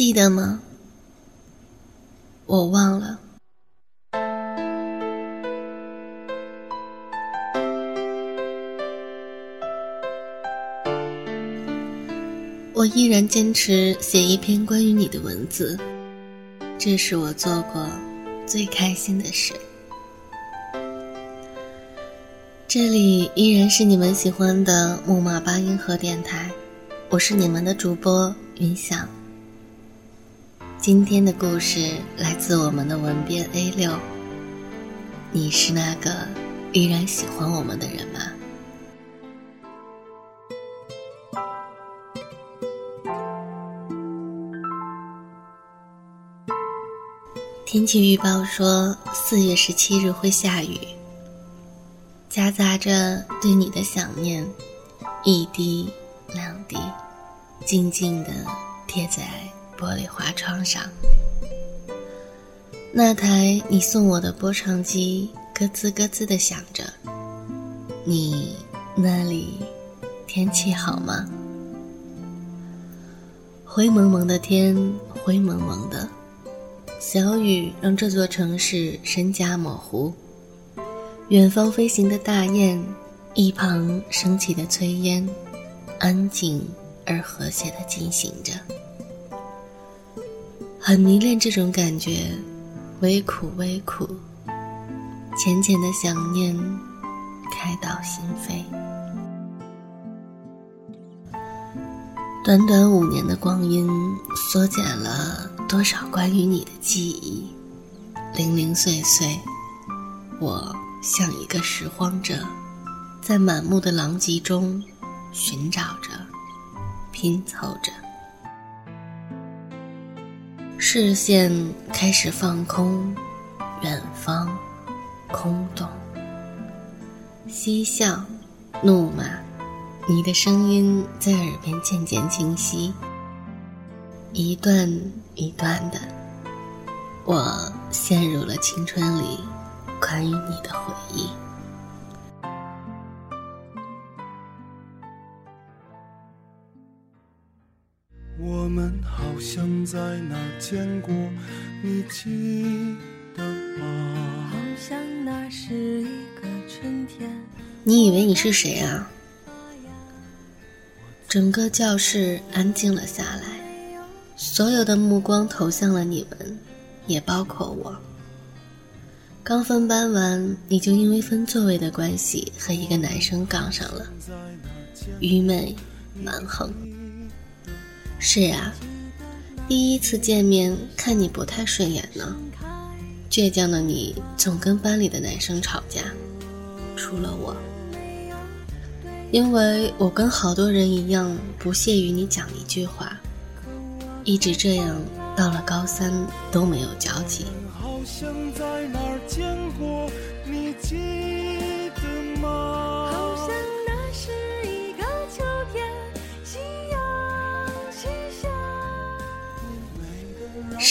记得吗？我忘了。我依然坚持写一篇关于你的文字，这是我做过最开心的事。这里依然是你们喜欢的木马八音盒电台，我是你们的主播云想。今天的故事来自我们的文编 A 六。你是那个依然喜欢我们的人吗？天气预报说四月十七日会下雨，夹杂着对你的想念，一滴两滴，静静的贴在玻璃花窗上。那台你送我的播唱机咯吱咯吱的响着。你那里天气好吗？灰蒙蒙的天，灰蒙蒙的。小雨让这座城市身家模糊。远方飞行的大雁，一旁升起的炊烟，安静而和谐的进行着。很迷恋这种感觉，微苦微苦，浅浅的想念，开到心扉。短短五年的光阴，缩减了多少关于你的记忆？零零碎碎，我像一个拾荒者，在满目的狼藉中寻找着，拼凑着。视线开始放空，远方空洞，嬉笑，怒骂。你的声音在耳边渐渐清晰，一段一段的，我陷入了青春里关于你的回忆。在哪见过，你记得吗？好像那是一个春天。你以为你是谁啊？整个教室安静了下来，所有的目光投向了你们，也包括我。刚分班完，你就因为分座位的关系和一个男生杠上了，愚昧蛮横。是啊，第一次见面看你不太顺眼呢，倔强的你总跟班里的男生吵架，除了我。因为我跟好多人一样，不屑于你讲一句话，一直这样，到了高三都没有交集。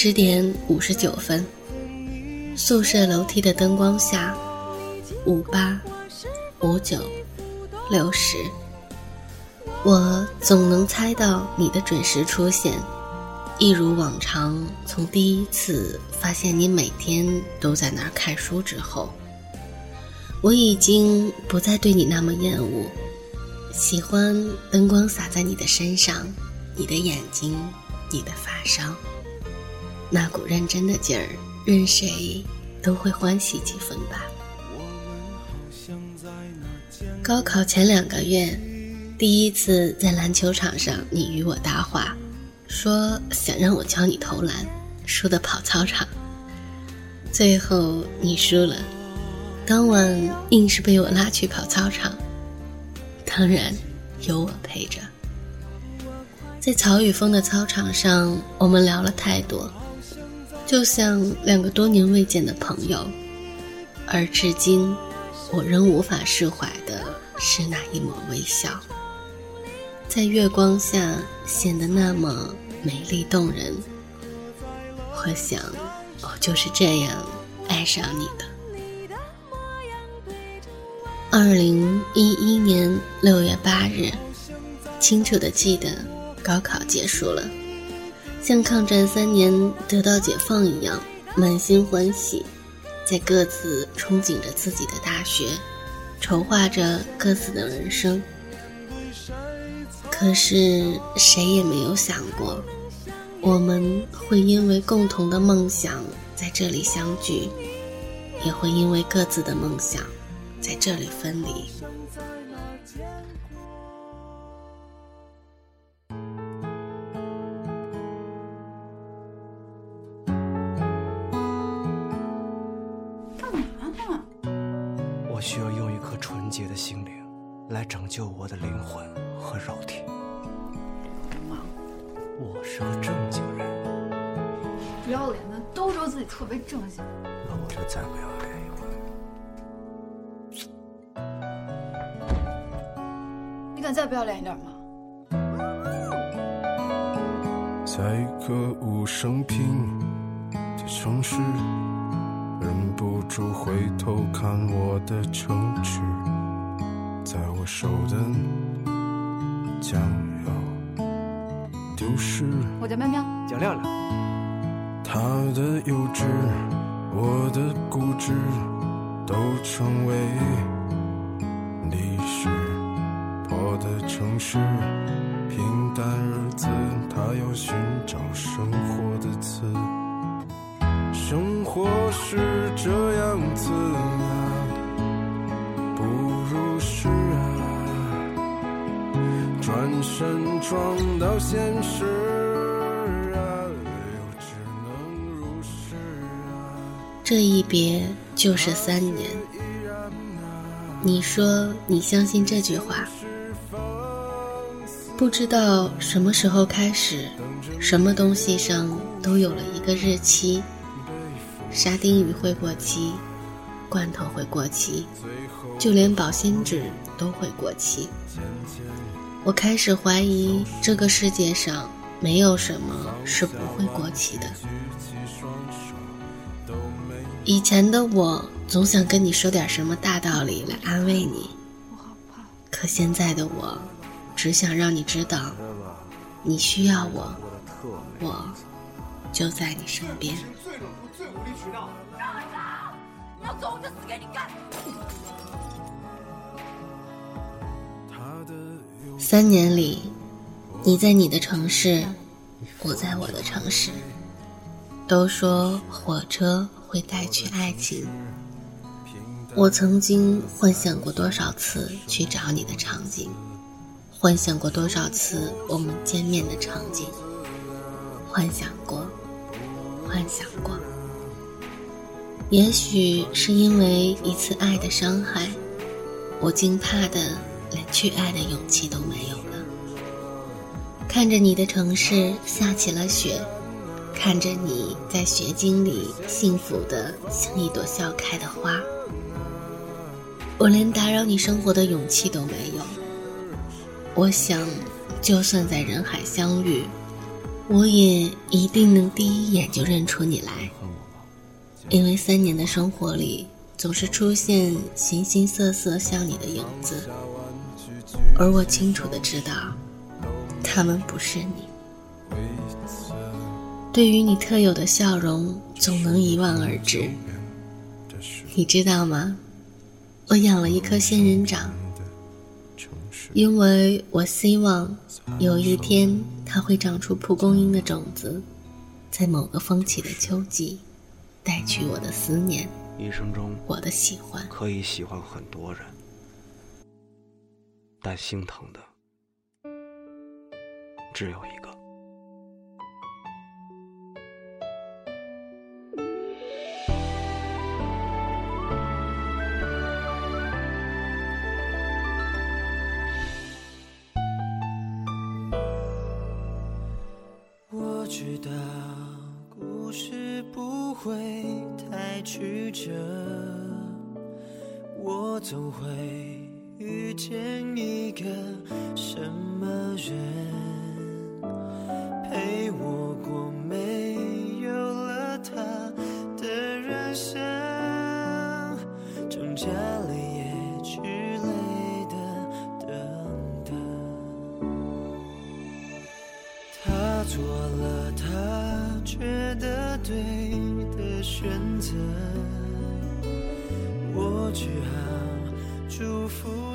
十点五十九分，宿舍楼梯的灯光下，五八五九。六十，我总能猜到你的准时出现，一如往常。从第一次发现你每天都在那儿看书之后，我已经不再对你那么厌恶，喜欢灯光洒在你的身上，你的眼睛，你的发梢，那股认真的劲儿，任谁都会欢喜几分吧。高考前两个月，第一次在篮球场上，你与我搭话，说想让我教你投篮，输的跑操场。最后你输了，当晚硬是被我拉去跑操场，当然有我陪着。在曹宇峰的操场上，我们聊了太多，就像两个多年未见的朋友，而至今我仍无法释怀的。是那一抹微笑，在月光下显得那么美丽动人。我想，我就是这样爱上你的。二零一一年六月八日，清楚的记得，高考结束了，像抗战三年得到解放一样，满心欢喜，在各自憧憬着自己的大学，筹划着各自的人生。可是谁也没有想过，我们会因为共同的梦想在这里相聚，也会因为各自的梦想在这里分离。纯洁的心灵来拯救我的灵魂和肉体。我是个正经人，不要脸的都说自己特别正经，那我就再不要脸一回。你敢再不要脸一点吗？在一个无声平的城市。忍不住回头看我的城池，在我手的将要丢失。我叫喵喵，叫亮亮。他的幼稚，我的固执，都成为历史。破的城市，平淡日子，他要寻找生活的词。生活是这样子啊，不如是啊，转身撞到现实，这一别就是三年，你说你相信这句话？不知道什么时候开始，什么东西上都有了一个日期。沙丁鱼会过期，罐头会过期，就连保鲜纸都会过期。我开始怀疑这个世界上没有什么是不会过期的。以前的我总想跟你说点什么大道理来安慰你，可现在的我只想让你知道，你需要我，我就在你身边。要走我就死给你看！三年里，你在你的城市，我在我的城市。都说火车会带去爱情，我曾经幻想过多少次去找你的场景，幻想过多少次我们见面的场景，幻想过，幻想过。也许是因为一次爱的伤害，我惊怕的连去爱的勇气都没有了。看着你的城市下起了雪，看着你在雪景里幸福的像一朵笑开的花，我连打扰你生活的勇气都没有。我想，就算在人海相遇，我也一定能第一眼就认出你来。因为三年的生活里，总是出现形形色色像你的影子，而我清楚的知道，他们不是你。对于你特有的笑容，总能一望而知。你知道吗？我养了一颗仙人掌，因为我希望有一天它会长出蒲公英的种子，在某个风起的秋季。带去我的思念，一生中我的喜欢，可以喜欢很多人，但心疼的只有一个。我知道故事不。会太曲折，我总会遇见一个什么人陪我过没有了他的人生挣扎了也去累的等等他做了他觉得对的选择。我只好祝福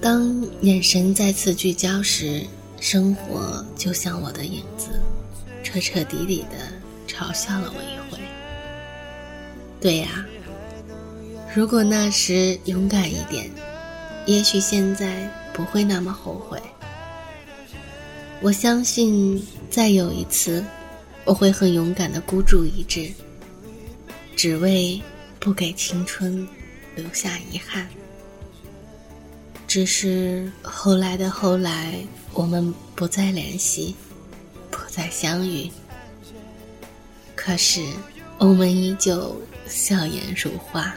当眼神再次聚焦时生活就像我的影子彻彻底底的嘲笑了我一回。对呀如果那时勇敢一点也许现在不会那么后悔。我相信再有一次我会很勇敢的孤注一掷只为不给青春留下遗憾。只是后来的后来我们不再联系不再相遇。可是我们依旧笑颜如花